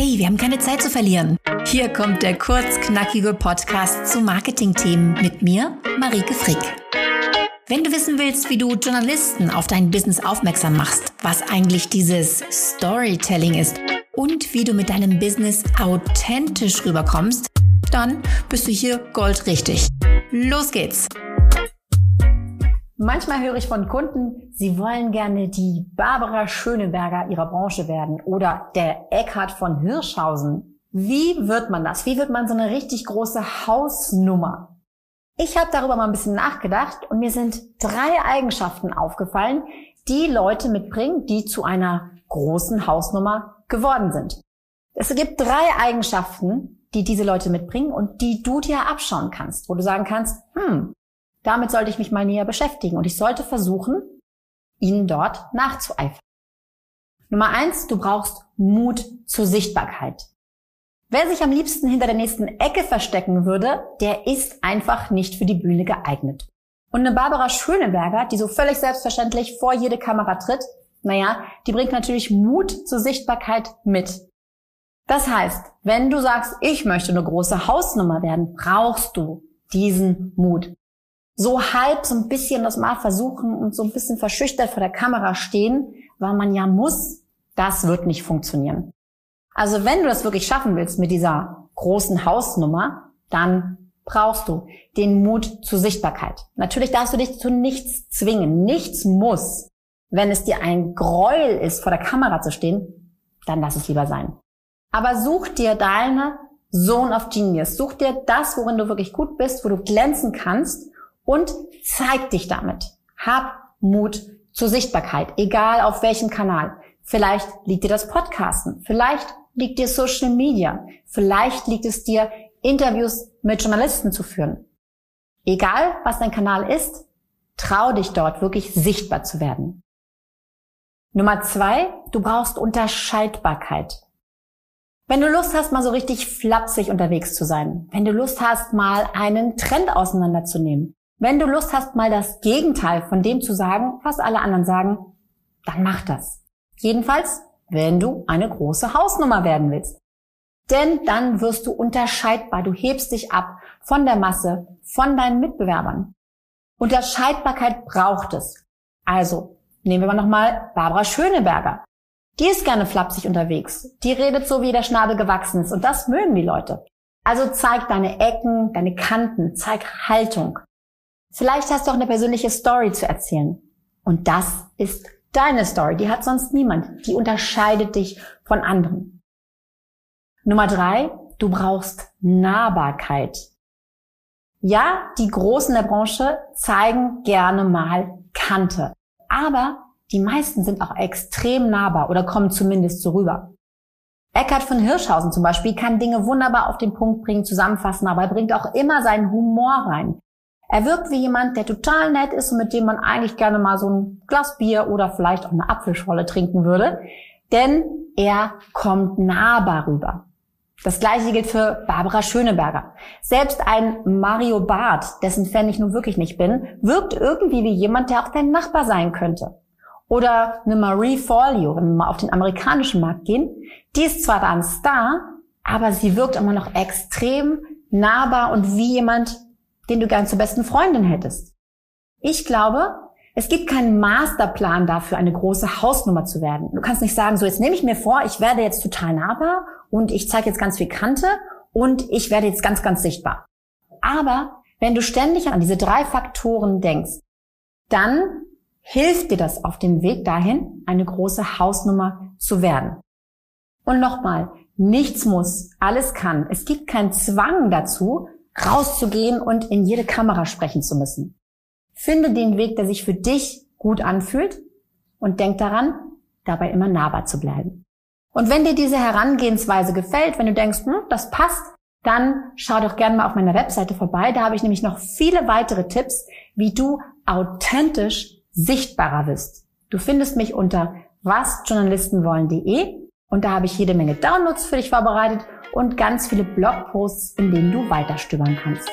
Hey, wir haben keine Zeit zu verlieren. Hier kommt der kurzknackige Podcast zu Marketingthemen mit mir, Marike Frick. Wenn du wissen willst, wie du Journalisten auf dein Business aufmerksam machst, was eigentlich dieses Storytelling ist und wie du mit deinem Business authentisch rüberkommst, dann bist du hier goldrichtig. Los geht's! Manchmal höre ich von Kunden, sie wollen gerne die Barbara Schöneberger ihrer Branche werden oder der Eckhard von Hirschhausen. Wie wird man das? Wie wird man so eine richtig große Hausnummer? Ich habe darüber mal ein bisschen nachgedacht und mir sind drei Eigenschaften aufgefallen, die Leute mitbringen, die zu einer großen Hausnummer geworden sind. Es gibt drei Eigenschaften, die diese Leute mitbringen und die du dir abschauen kannst, wo du sagen kannst, hm, damit sollte ich mich mal näher beschäftigen und ich sollte versuchen, ihnen dort nachzueifern. Nummer eins, du brauchst Mut zur Sichtbarkeit. Wer sich am liebsten hinter der nächsten Ecke verstecken würde, der ist einfach nicht für die Bühne geeignet. Und eine Barbara Schöneberger, die so völlig selbstverständlich vor jede Kamera tritt, naja, die bringt natürlich Mut zur Sichtbarkeit mit. Das heißt, wenn du sagst, ich möchte eine große Hausnummer werden, brauchst du diesen Mut so halb so ein bisschen das mal versuchen und so ein bisschen verschüchtert vor der Kamera stehen, weil man ja muss, das wird nicht funktionieren. Also wenn du das wirklich schaffen willst mit dieser großen Hausnummer, dann brauchst du den Mut zur Sichtbarkeit. Natürlich darfst du dich zu nichts zwingen. Nichts muss. Wenn es dir ein Gräuel ist, vor der Kamera zu stehen, dann lass es lieber sein. Aber such dir deine Zone of Genius. Such dir das, worin du wirklich gut bist, wo du glänzen kannst und zeig dich damit. Hab Mut zur Sichtbarkeit, egal auf welchem Kanal. Vielleicht liegt dir das Podcasten, vielleicht liegt dir Social Media, vielleicht liegt es dir, Interviews mit Journalisten zu führen. Egal, was dein Kanal ist, trau dich dort wirklich sichtbar zu werden. Nummer zwei, du brauchst Unterscheidbarkeit. Wenn du Lust hast, mal so richtig flapsig unterwegs zu sein, wenn du Lust hast, mal einen Trend auseinanderzunehmen, wenn du Lust hast, mal das Gegenteil von dem zu sagen, was alle anderen sagen, dann mach das. Jedenfalls, wenn du eine große Hausnummer werden willst. Denn dann wirst du unterscheidbar. Du hebst dich ab von der Masse, von deinen Mitbewerbern. Unterscheidbarkeit braucht es. Also, nehmen wir mal nochmal Barbara Schöneberger. Die ist gerne flapsig unterwegs. Die redet so, wie der Schnabel gewachsen ist. Und das mögen die Leute. Also zeig deine Ecken, deine Kanten, zeig Haltung. Vielleicht hast du auch eine persönliche Story zu erzählen. Und das ist deine Story. Die hat sonst niemand. Die unterscheidet dich von anderen. Nummer drei, du brauchst Nahbarkeit. Ja, die Großen der Branche zeigen gerne mal Kante. Aber die meisten sind auch extrem nahbar oder kommen zumindest so rüber. Eckhard von Hirschhausen zum Beispiel kann Dinge wunderbar auf den Punkt bringen, zusammenfassen, aber er bringt auch immer seinen Humor rein. Er wirkt wie jemand, der total nett ist und mit dem man eigentlich gerne mal so ein Glas Bier oder vielleicht auch eine Apfelscholle trinken würde, denn er kommt nahbar rüber. Das gleiche gilt für Barbara Schöneberger. Selbst ein Mario Barth, dessen Fan ich nun wirklich nicht bin, wirkt irgendwie wie jemand, der auch dein Nachbar sein könnte. Oder eine Marie Forleo, wenn wir mal auf den amerikanischen Markt gehen, die ist zwar da ein Star, aber sie wirkt immer noch extrem nahbar und wie jemand, den du gern zur besten Freundin hättest. Ich glaube, es gibt keinen Masterplan dafür, eine große Hausnummer zu werden. Du kannst nicht sagen, so jetzt nehme ich mir vor, ich werde jetzt total nahbar und ich zeige jetzt ganz viel Kante und ich werde jetzt ganz, ganz sichtbar. Aber wenn du ständig an diese drei Faktoren denkst, dann hilft dir das auf dem Weg dahin, eine große Hausnummer zu werden. Und nochmal, nichts muss, alles kann. Es gibt keinen Zwang dazu, rauszugehen und in jede Kamera sprechen zu müssen. Finde den Weg, der sich für dich gut anfühlt und denk daran, dabei immer nahbar zu bleiben. Und wenn dir diese Herangehensweise gefällt, wenn du denkst, hm, das passt, dann schau doch gerne mal auf meiner Webseite vorbei. Da habe ich nämlich noch viele weitere Tipps, wie du authentisch sichtbarer wirst. Du findest mich unter wasjournalistenwollen.de und da habe ich jede Menge Downloads für dich vorbereitet und ganz viele Blogposts, in denen du weiterstöbern kannst.